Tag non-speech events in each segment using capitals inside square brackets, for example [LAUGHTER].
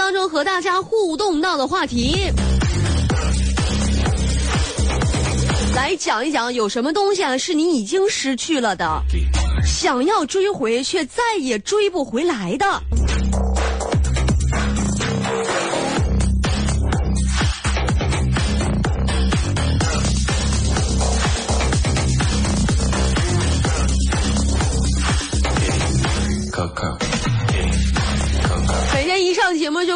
当中和大家互动到的话题，来讲一讲有什么东西啊是你已经失去了的，想要追回却再也追不回来的。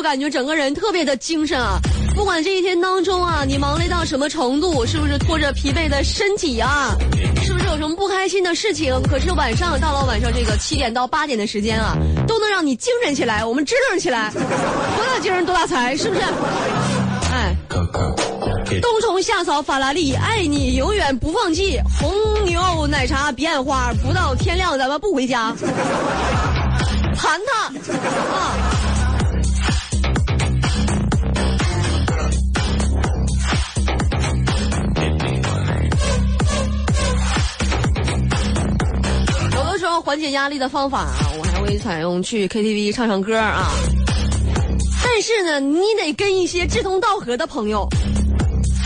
感觉整个人特别的精神啊！不管这一天当中啊，你忙累到什么程度，是不是拖着疲惫的身体啊，是不是有什么不开心的事情？可是晚上到了晚上这个七点到八点的时间啊，都能让你精神起来，我们支棱起来，多大精神多大财，是不是？哎，冬虫夏草法拉利，爱你永远不放弃，红牛奶茶彼岸花，不到天亮咱们不回家。盘他啊！缓解压力的方法啊，我还会采用去 KTV 唱唱歌啊。但是呢，你得跟一些志同道合的朋友，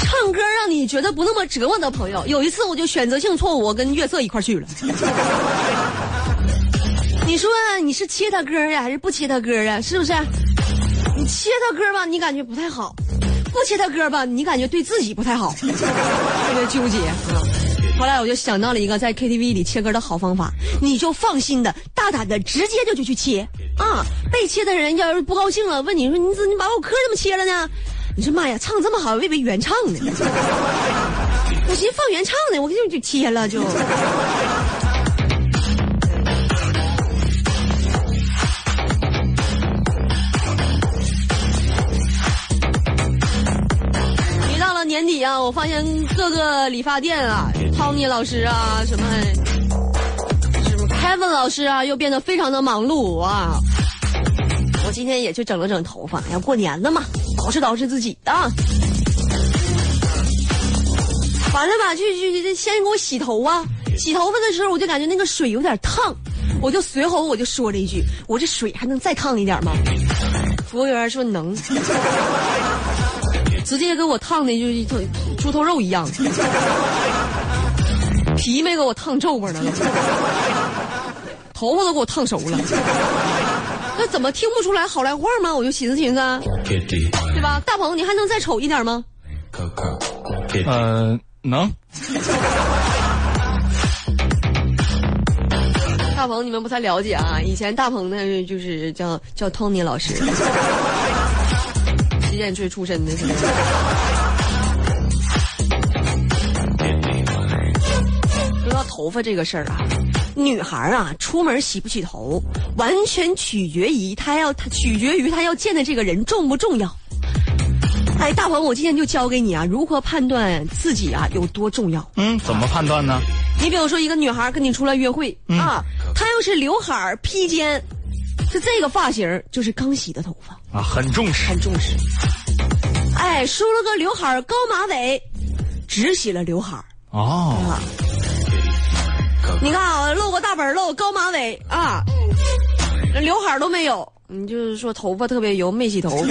唱歌让你觉得不那么折磨的朋友。有一次我就选择性错误，我跟月色一块去了。[LAUGHS] 你说你是切他歌呀，还是不切他歌啊？是不是？你切他歌吧，你感觉不太好；不切他歌吧，你感觉对自己不太好，[LAUGHS] 特别纠结啊。后来我就想到了一个在 KTV 里切歌的好方法，你就放心的、大胆的，直接就就去切啊！被切的人要是不高兴了，问你说你怎你把我歌怎么切了呢？你说妈呀，唱这么好，我以为原唱呢。[LAUGHS] 我寻思放原唱呢，我就就切了就。啊，我发现各个理发店啊，Tony 老师啊，什么什么 Kevin 老师啊，又变得非常的忙碌啊。我今天也去整了整头发，要过年了嘛，捯饬捯饬自己啊。完了吧，去去先给我洗头啊！洗头发的时候，我就感觉那个水有点烫，我就随后我就说了一句：“我这水还能再烫一点吗？”服务员说：“能。”直接给我烫的就一头猪头肉一样，皮没给我烫皱巴呢，头发都给我烫熟了，那怎么听不出来好赖话吗？我就寻思寻思，对吧？大鹏，你还能再丑一点吗？呃，能。大鹏，你们不太了解啊，以前大鹏呢就是叫叫 Tony 老师。剑坠出身的，是说到头发这个事儿啊，女孩啊，出门洗不洗头，完全取决于她要，她取决于她要见的这个人重不重要。哎，大鹏，我今天就教给你啊，如何判断自己啊有多重要。嗯，怎么判断呢？你比如说，一个女孩跟你出来约会啊，她要是刘海披肩。就这个发型，就是刚洗的头发啊，很重视，很重视。哎，梳了个刘海高马尾，只洗了刘海哦。你看啊，露个大本露高马尾啊，刘海都没有，你就是说头发特别油，没洗头。[LAUGHS]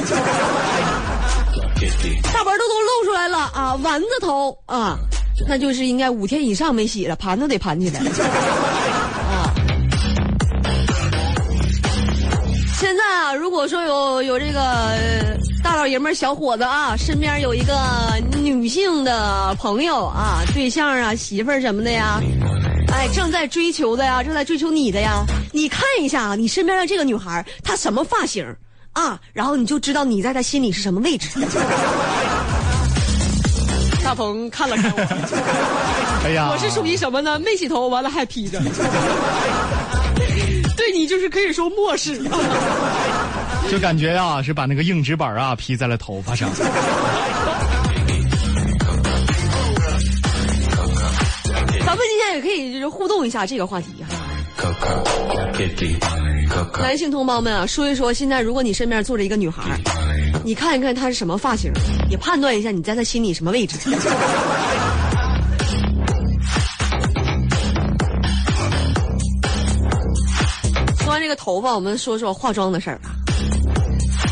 大本都都露出来了啊，丸子头啊，那就是应该五天以上没洗了，盘都得盘起来。啊，如果说有有这个大老爷们儿、小伙子啊，身边有一个女性的朋友啊、对象啊、媳妇儿什么的呀，哎，正在追求的呀，正在追求你的呀，你看一下啊，你身边的这个女孩她什么发型啊，然后你就知道你在她心里是什么位置。[LAUGHS] 大鹏看了看我，哎呀，我是属于什么呢？没洗头，完了还披着。就是可以说漠视，[LAUGHS] 就感觉啊是把那个硬纸板啊披在了头发上。咱们今天也可以就是互动一下这个话题哈。男性同胞们啊，说一说现在如果你身边坐着一个女孩，你看一看她是什么发型，也判断一下你在她心里什么位置。头发，我们说说化妆的事儿吧。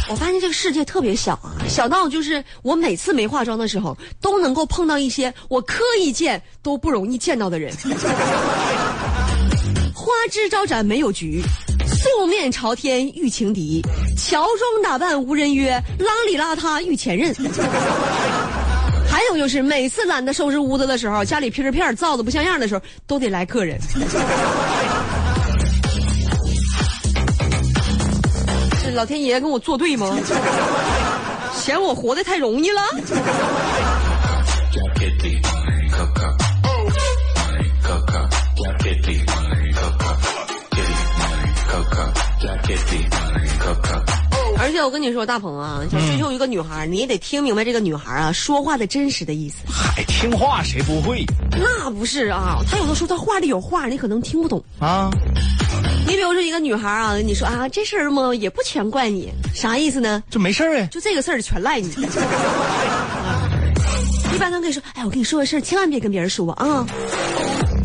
我发现这个世界特别小啊，小到就是我每次没化妆的时候，都能够碰到一些我刻意见都不容易见到的人。[LAUGHS] 花枝招展没有局，素面朝天遇情敌，乔装打扮无人约，邋里邋遢遇前任。还有就是每次懒得收拾屋子的时候，家里皮儿片造的不像样的时候，都得来客人。老天爷跟我作对吗？[LAUGHS] 嫌我活得太容易了？而且我跟你说，大鹏啊，想追求一个女孩，你也得听明白这个女孩啊说话的真实的意思。嗨，听话谁不会那不是啊，她有的时候她话里有话，你可能听不懂。啊？你比如说一个女孩啊，你说啊，这事儿嘛也不全怪你，啥意思呢？就没事儿哎。就这个事儿全赖你。啊 [LAUGHS] 一般都跟你说，哎，我跟你说个事儿，千万别跟别人说啊。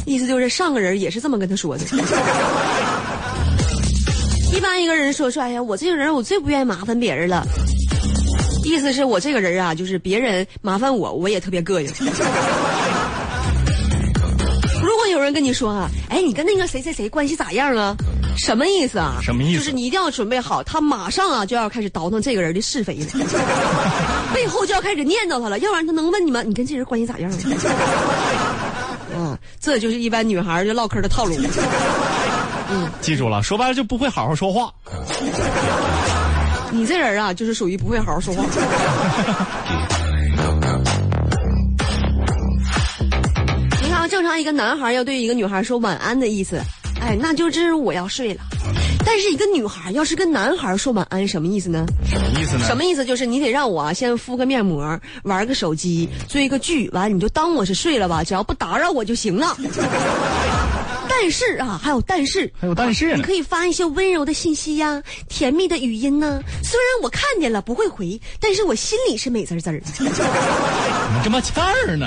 意思就是上个人也是这么跟他说的。[LAUGHS] 一般一个人说说，哎呀，我这个人我最不愿意麻烦别人了。意思是我这个人啊，就是别人麻烦我，我也特别膈应。如果有人跟你说啊，哎，你跟那个谁谁谁关系咋样啊？什么意思啊？什么意思就是你一定要准备好，他马上啊就要开始倒腾这个人的是非了，[LAUGHS] 背后就要开始念叨他了，要不然他能问你吗你跟这人关系咋样啊？啊，[LAUGHS] 这就是一般女孩就唠嗑的套路。嗯记住了，说白了就不会好好说话。[LAUGHS] 你这人啊，就是属于不会好好说话。你看啊，正常一个男孩要对一个女孩说晚安的意思，哎，那就是我要睡了。但是一个女孩要是跟男孩说晚安，什么意思呢？什么意思呢？什么意思？就是你得让我啊，先敷个面膜，玩个手机，追个剧，完你就当我是睡了吧，只要不打扰我就行了。[LAUGHS] 但是啊，还有但是，还有但是呢你可以发一些温柔的信息呀、甜蜜的语音呢。虽然我看见了不会回，但是我心里是美滋滋儿。怎么这么欠儿呢？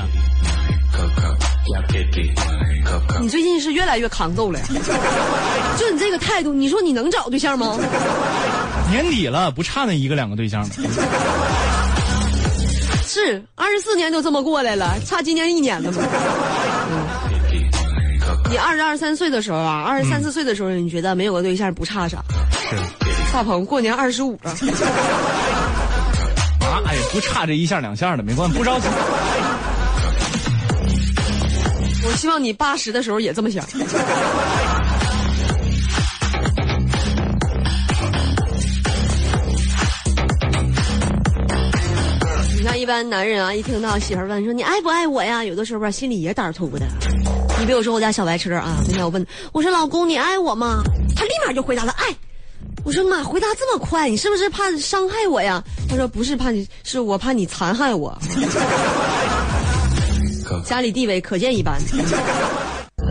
你最近是越来越扛揍了呀！[LAUGHS] 就你这个态度，你说你能找对象吗？年底了，不差那一个两个对象吗。[LAUGHS] 是二十四年就这么过来了，差今年一年了吗？你二十二三岁的时候啊，二十三四岁的时候，你觉得没有个对象不差啥？是大鹏过年二十五了，[LAUGHS] 啊，哎呀，不差这一下两下的，没关系，不着急。希望你八十的时候也这么想。[LAUGHS] 你看，一般男人啊，一听到媳妇儿问说你爱不爱我呀，有的时候吧，心里也胆儿突的。你比如说我家小白车啊，那天我问我说老公你爱我吗？他立马就回答了爱。我说妈，回答这么快，你是不是怕伤害我呀？他说不是怕你，是我怕你残害我。[LAUGHS] 家里地位可见一斑。[LAUGHS]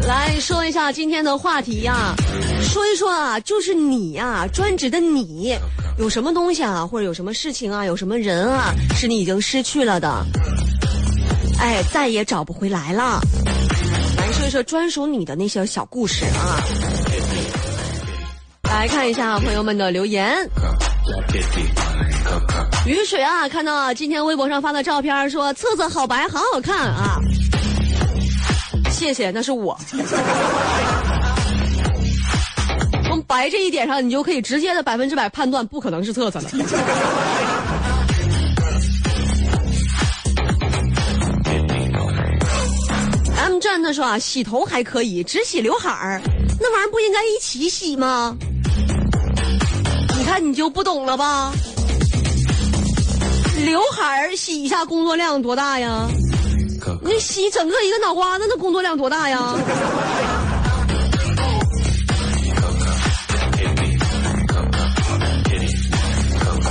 来说一下今天的话题呀、说一说啊，就是你呀、专指的你，有什么东西啊，或者有什么事情啊，有什么人啊，是你已经失去了的，哎，再也找不回来了。来说一说专属你的那些小故事啊。来看一下朋友们的留言。雨水啊，看到啊今天微博上发的照片，说册子好白，好好看啊。谢谢，那是我。[LAUGHS] 从白这一点上，你就可以直接的百分之百判断，不可能是册子了。[LAUGHS] M 站他说啊，洗头还可以，只洗刘海儿，那玩意儿不应该一起洗吗？你看你就不懂了吧？刘海儿洗一下工作量多大呀？你洗整个一个脑瓜子，那工作量多大呀？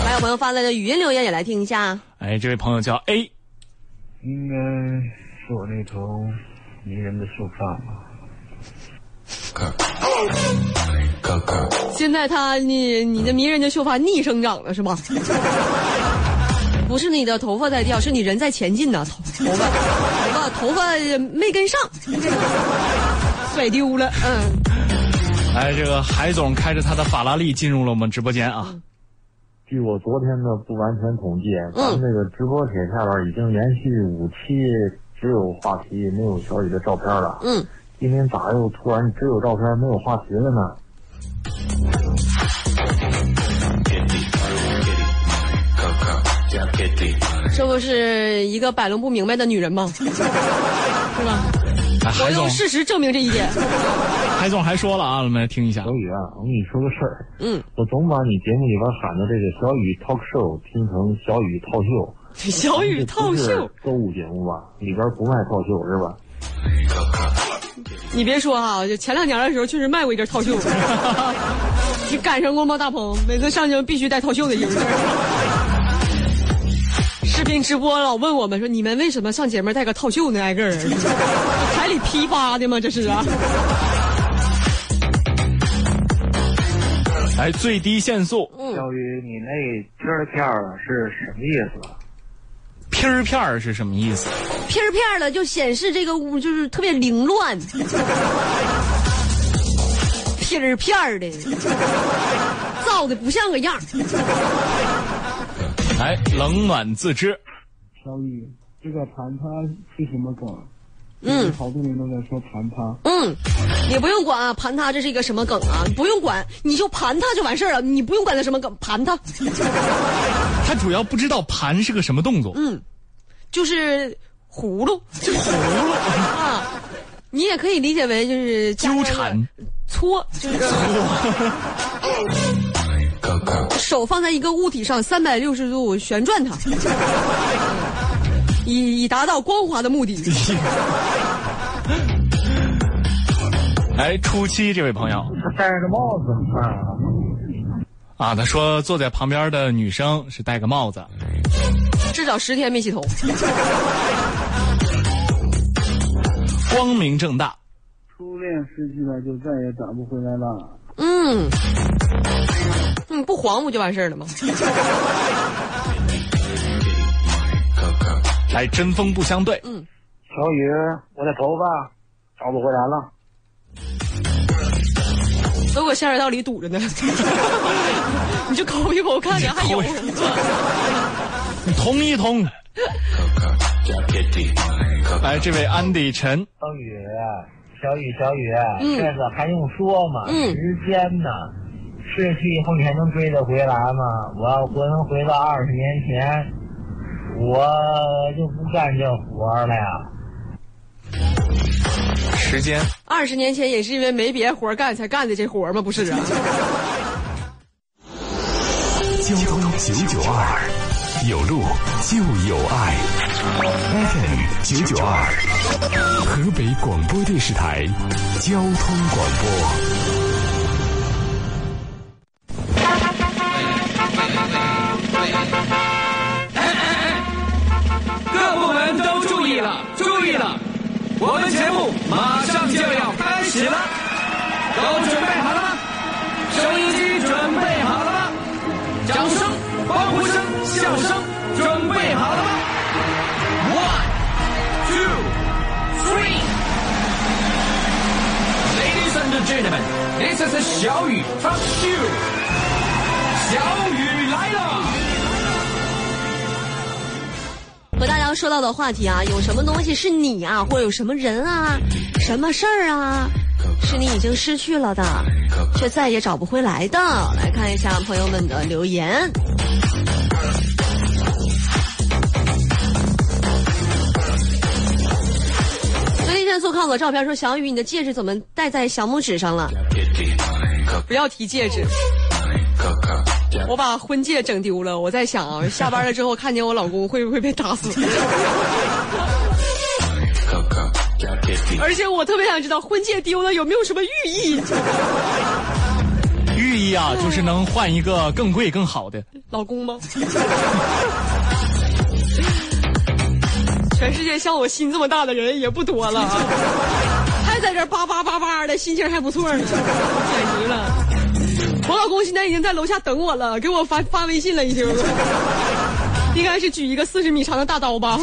还有朋友发来的语音留言也来听一下。哎，这位朋友叫 A，应该是我那头迷人的秀发吧。现在他你你的迷人的秀发逆生长了是吧？不是你的头发在掉，是你人在前进呢。头头发头发头发没跟上，[LAUGHS] 甩丢了。嗯，哎，这个海总开着他的法拉利进入了我们直播间啊。据我昨天的不完全统计，咱们这个直播帖下边已经连续五期只有话题没有小雨的照片了。嗯，今天咋又突然只有照片没有话题了呢？这不是一个摆弄不明白的女人吗？[LAUGHS] 是吧？哎，我用，事实证明这一点。[LAUGHS] 海总还说了啊，我们来听一下小。雨啊，我跟你说个事儿，嗯，我总把你节目里边喊的这个小雨 talk show 听成小雨套袖。[LAUGHS] 小雨套这不是秀，购物节目吧？里边不卖套袖是吧？你别说啊，就前两年的时候确实卖过一件套袖，你赶上过吗？大鹏，每次上去必须带套袖的衣服。直播老问我们说，你们为什么上节目带个套袖呢？挨个儿，彩礼批发的吗？这是啊。来，[LAUGHS] 最低限速，小雨，你那片儿片儿是什么意思？片儿片儿是什么意思？片儿片儿的就显示这个屋就是特别凌乱，[LAUGHS] 片儿片儿的，造的不像个样儿。来，冷暖自知。小雨，这个盘他是什么梗？嗯，好多人都在说盘他。嗯，你不用管啊，盘他这是一个什么梗啊？不用管，你就盘他就完事儿了，你不用管他什么梗，盘他。[LAUGHS] 他主要不知道盘是个什么动作。嗯，就是葫芦，就 [LAUGHS] 葫芦啊。你也可以理解为就是纠缠、搓，就是 [LAUGHS] 手放在一个物体上，三百六十度旋转它，[LAUGHS] 以以达到光滑的目的。[LAUGHS] 哎，初七这位朋友他戴着帽子啊？啊，他说坐在旁边的女生是戴个帽子。至少十天没洗头。[LAUGHS] 光明正大。初恋失去了，就再也找不回来了。嗯，你，不黄不就完事儿了吗？[LAUGHS] 来，针锋不相对。嗯小雨，我的头发找不回来了。都搁下水道里堵着呢，[LAUGHS] 你就抠一抠，看看还有抠。你通一通。[LAUGHS] 来，这位安迪陈，小雨，小雨，小雨，嗯这个还用说吗？嗯时间呢？逝去以后你还能追得回来吗？我要魂回到二十年前，我就不干这活了呀。时间二十年前也是因为没别活干才干的这活吗？不是啊。[LAUGHS] 交通九九二，有路就有爱。FM 九九二，河北广播电视台交通广播。Ladies and gentlemen, this is 小雨 Talk Show。小雨来了。和大家说到的话题啊，有什么东西是你啊，或者有什么人啊、什么事儿啊，是你已经失去了的，却再也找不回来的？来看一下朋友们的留言。看我照片说，小雨，你的戒指怎么戴在小拇指上了？不要提戒指。我把婚戒整丢了，我在想啊，下班了之后看见我老公会不会被打死？[LAUGHS] 而且我特别想知道婚戒丢了有没有什么寓意？寓意啊，就是能换一个更贵更好的。老公吗？[LAUGHS] 全世界像我心这么大的人也不多了啊，还在这叭叭叭叭的，心情还不错呢，简直了。我老公现在已经在楼下等我了，给我发发微信了，已经。应该是举一个四十米长的大刀吧。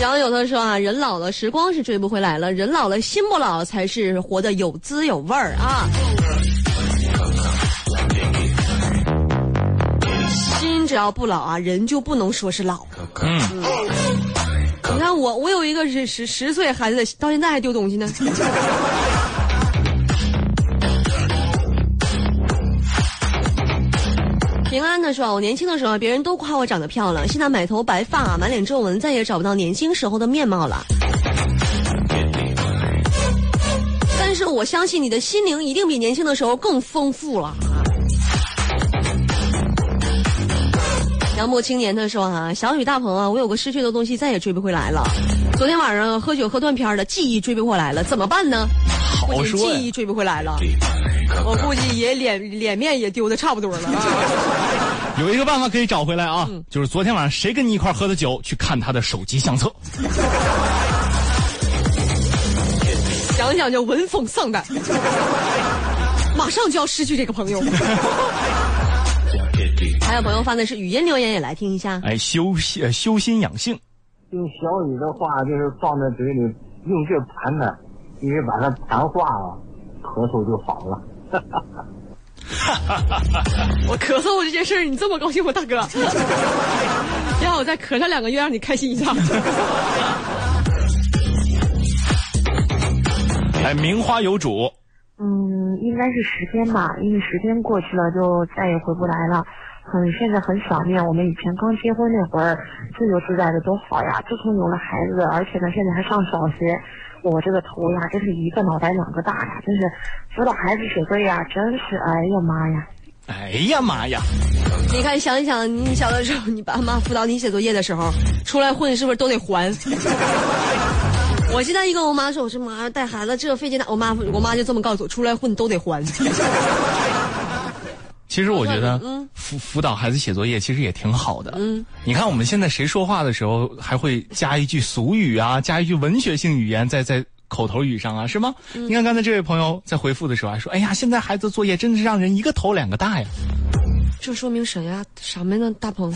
然后有的说啊，人老了，时光是追不回来了；人老了，心不老，才是活得有滋有味儿啊。心只要不老啊，人就不能说是老。嗯，你看我，我有一个是十十岁孩子，到现在还丢东西呢。的说，我年轻的时候，别人都夸我长得漂亮，现在满头白发，满脸皱纹，再也找不到年轻时候的面貌了。但是我相信你的心灵一定比年轻的时候更丰富了。杨墨青年他说啊，小雨大鹏啊，我有个失去的东西再也追不回来了。昨天晚上喝酒喝断片了，记忆追不回来了，怎么办呢？好说记忆追不回来了，我估计也脸脸面也丢的差不多了。[LAUGHS] 有一个办法可以找回来啊，嗯就是昨天晚上谁跟你一块喝的酒，去看他的手机相册。想想就闻风丧胆，[LAUGHS] 马上就要失去这个朋友。[LAUGHS] 还有朋友发的是语音留言，也来听一下。哎，修心呃修心养性，用小雨的话就是放在嘴里，用劲盘它，因为把它盘化了，咳嗽就好了。[LAUGHS] 我咳嗽这件事儿，你这么高兴吗，大哥？[LAUGHS] 让我再咳上两个月，让你开心一下。[LAUGHS] 哎，名花有主，嗯，应该是时间吧，因为时间过去了就再也回不来了。很现在很想念我们以前刚结婚那会儿，自由自在的多好呀！自从有了孩子，而且呢现在还上小学，我这个头呀真是一个脑袋两个大呀，真是辅导孩子写作业呀，真是哎呀妈呀！哎呀妈呀，你看，想一想，你小的时候，你爸妈辅导你写作业的时候，出来混是不是都得还？[LAUGHS] 我现在一跟我妈说，我说妈带孩子这费劲大，我妈我妈就这么告诉我，出来混都得还。其实我觉得嗯辅辅导孩子写作业其实也挺好的。嗯，你看我们现在谁说话的时候还会加一句俗语啊，加一句文学性语言在在口头语上啊，是吗？嗯你看刚才这位朋友在回复的时候还说，哎呀，现在孩子作业真的是让人一个头两个大呀。这说明谁呀？什么呢？大鹏，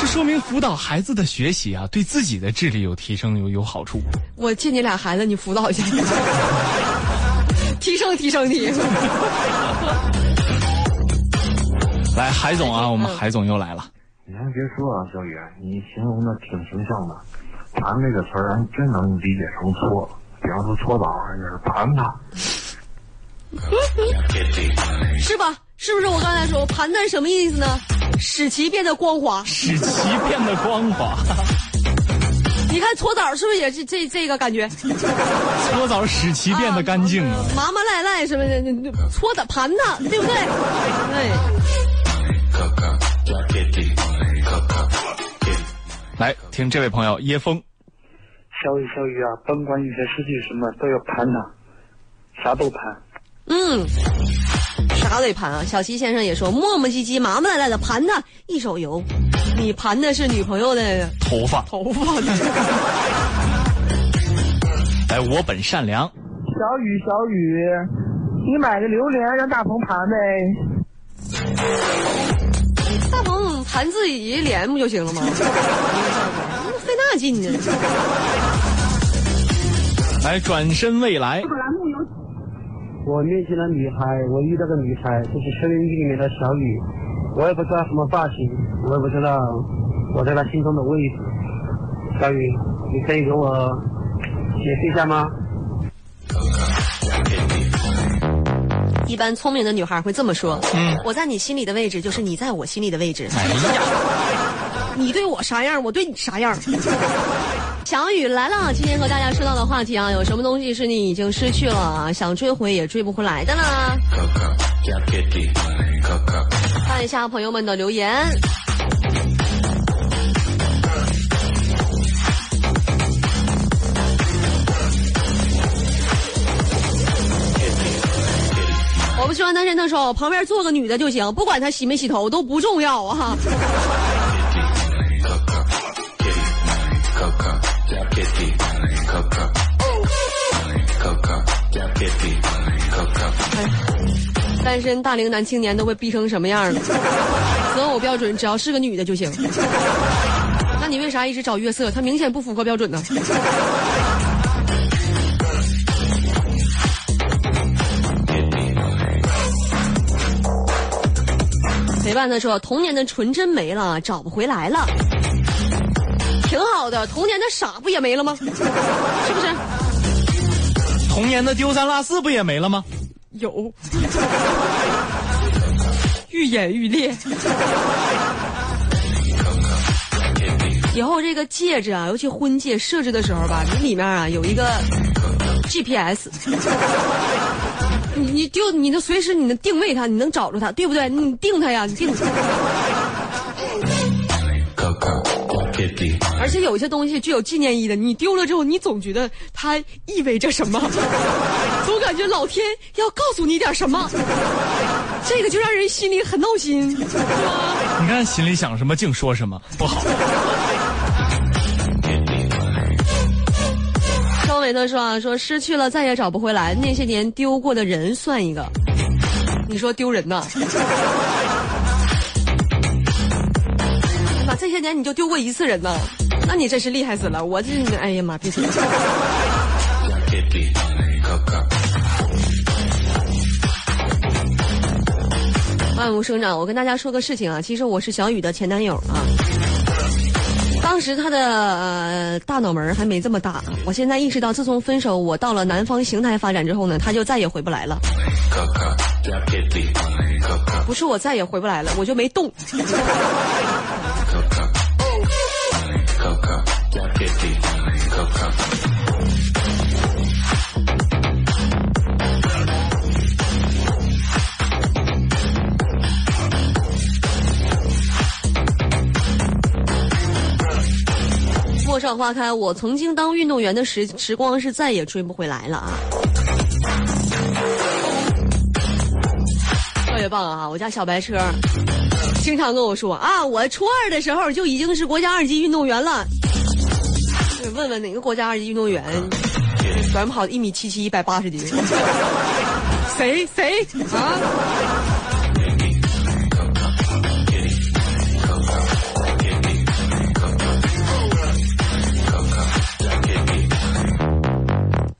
这说明辅导孩子的学习啊，对自己的智力有提升，有有好处。我借你俩孩子，你辅导一下，[LAUGHS] 提升提升你。来，海总啊，我们海总又来了。你还别说啊，小雨，你形容的挺形象的。盘这个词儿，还真能理解成搓。比方说搓澡啊，就是盘它。[LAUGHS] 是吧？是不是我刚才说盘它什么意思呢？使其变得光滑。使其变得光滑，[LAUGHS] 你看搓澡是不是也是这这个感觉？搓澡使其变得干净啊。麻麻赖赖什么的，搓的盘它，对不对？对。来听这位朋友叶枫，小雨小雨啊，甭管遇见失去什么，都要盘它，啥都盘。嗯，啥得盘啊！小齐先生也说，磨磨唧唧、麻麻赖赖的盘他一手油，你盘的是女朋友的 [LAUGHS] 头发。头发呢。哎，我本善良，小雨小雨，你买个榴莲让大鹏盘呗。大鹏盘自己脸不就行了吗？[LAUGHS] 费那劲呢。来转身未来，我面前的女孩，我遇到的女孩，就是收音机里面的小雨。我也不知道什么发型，我也不知道我在她心中的位置。小雨，你可以给我解释一下吗？一般聪明的女孩会这么说：“嗯我在你心里的位置就是你在我心里的位置，哎，[LAUGHS] 你对我啥样，我对你啥样。”小雨来了，今天和大家说到的话题啊，有什么东西是你已经失去了，想追回也追不回来的呢？看一下朋友们的留言。我们说完单身的时候，旁边坐个女的就行，不管她洗没洗头都不重要啊。单身大龄男青年都被逼成什么样了？择偶标准只要是个女的就行。那你为啥一直找月色？他明显不符合标准呢。陪伴他说：“童年的纯真没了，找不回来了，挺好的。童年的傻不也没了吗？[LAUGHS] 是不是？童年的丢三落四不也没了吗？有，[LAUGHS] 愈演愈烈。以后这个戒指啊，尤其婚戒设置的时候吧，你里面啊有一个 GPS。”你你丢你能随时你能定位它，你能找着它，对不对？你定它呀，你定。而且有一些东西具有纪念意义的，你丢了之后，你总觉得它意味着什么，[LAUGHS] 总感觉老天要告诉你点什么，这个就让人心里很闹心，是吧？你看心里想什么，净说什么，不好。张伟特说啊，说失去了再也找不回来，那些年丢过的人算一个，你说丢人呐？哎妈，这些年你就丢过一次人呐？那你真是厉害死了！我这，哎呀妈，别提。万物生长，我跟大家说个事情啊，其实我是小雨的前男友啊。其实他的呃大脑门还没这么大，我现在意识到，自从分手，我到了南方邢台发展之后呢，他就再也回不来了。不是我再也回不来了，我就没动。陌上花开，我曾经当运动员的时时光是再也追不回来了啊！特别棒啊！我家小白车经常跟我说啊，我初二的时候就已经是国家二级运动员了。问问哪个国家二级运动员短跑一米七七一百八十斤？[LAUGHS] 谁谁啊？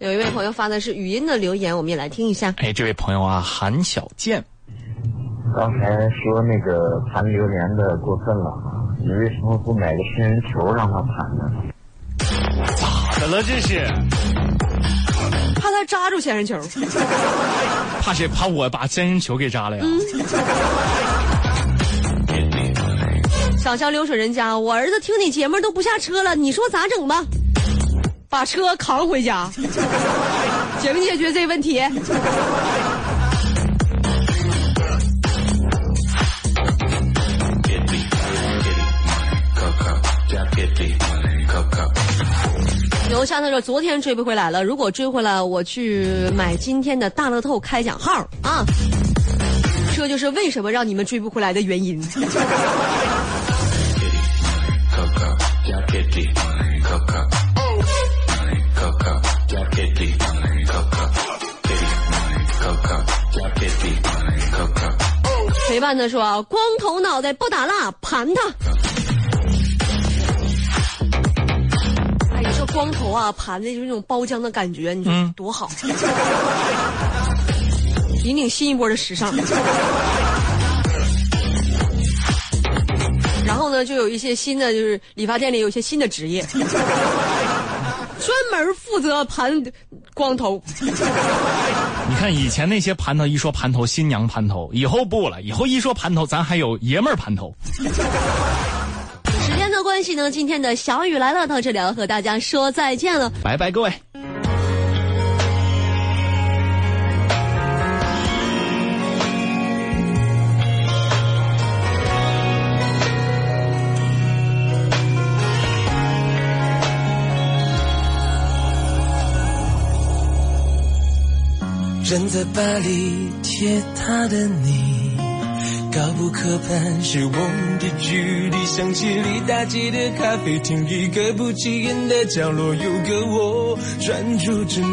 有一位朋友发的是语音的留言，我们也来听一下。哎，这位朋友啊，韩小健，刚才说那个盘榴莲的过分了啊！你为什么不买个仙人球让他盘呢？咋的了这是？怕他扎住仙人球，[LAUGHS] 怕谁？怕我把仙人球给扎了呀？想象流水人家，我儿子听你节目都不下车了，你说咋整吧？把车扛回家，解没解决这问题？刘夏他说昨天追不回来了，如果追回来，我去买今天的大乐透开奖号啊！这就是为什么让你们追不回来的原因。[LAUGHS] 陪伴他说：“光头脑袋不打蜡，盘他。”哎，你说光头啊，盘的就是那种包浆的感觉，你说多好，[LAUGHS] 引领新一波的时尚。[LAUGHS] 然后呢，就有一些新的，就是理发店里有一些新的职业，[LAUGHS] 专门负责盘光头。你看以前那些盘头，一说盘头，新娘盘头，以后不了，以后一说盘头，咱还有爷们儿盘头。时间的关系呢，今天的小雨来了，到这里要和大家说再见了，拜拜，各位。站在巴黎铁塔的你，高不可攀，是我们的距离。想起里大街的咖啡厅，一个不起眼的角落，有个我专注着你。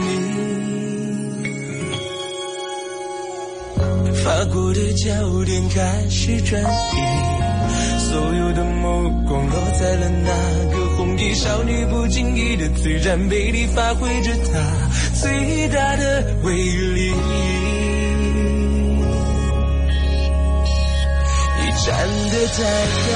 法国的焦点开始转移。所有的目光落在了那个红衣少女，不经意的自然魅力，发挥着她最大的威力。你站得太高，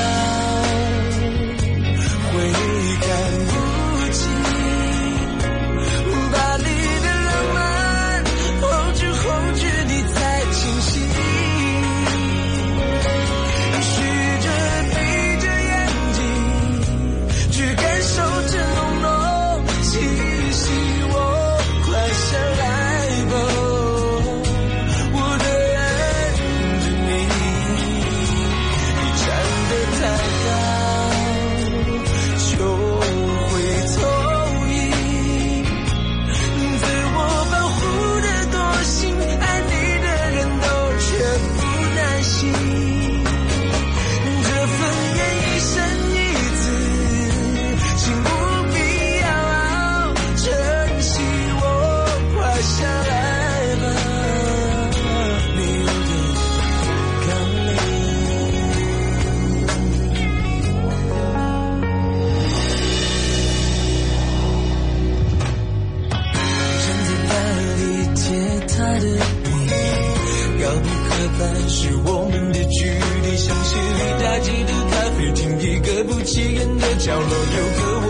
吸烟的角落有个我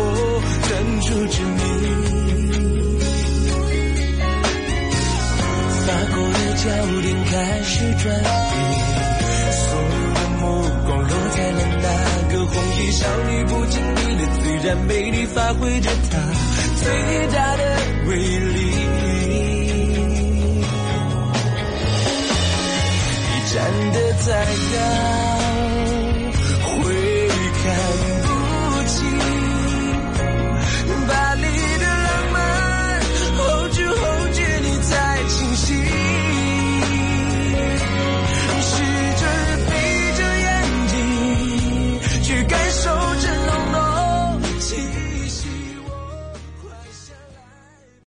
专注着你。发过的焦点开始转移，所有的目光落在了那个红衣少女不经意的自然美丽，发挥着她最大的威力。你站得再高。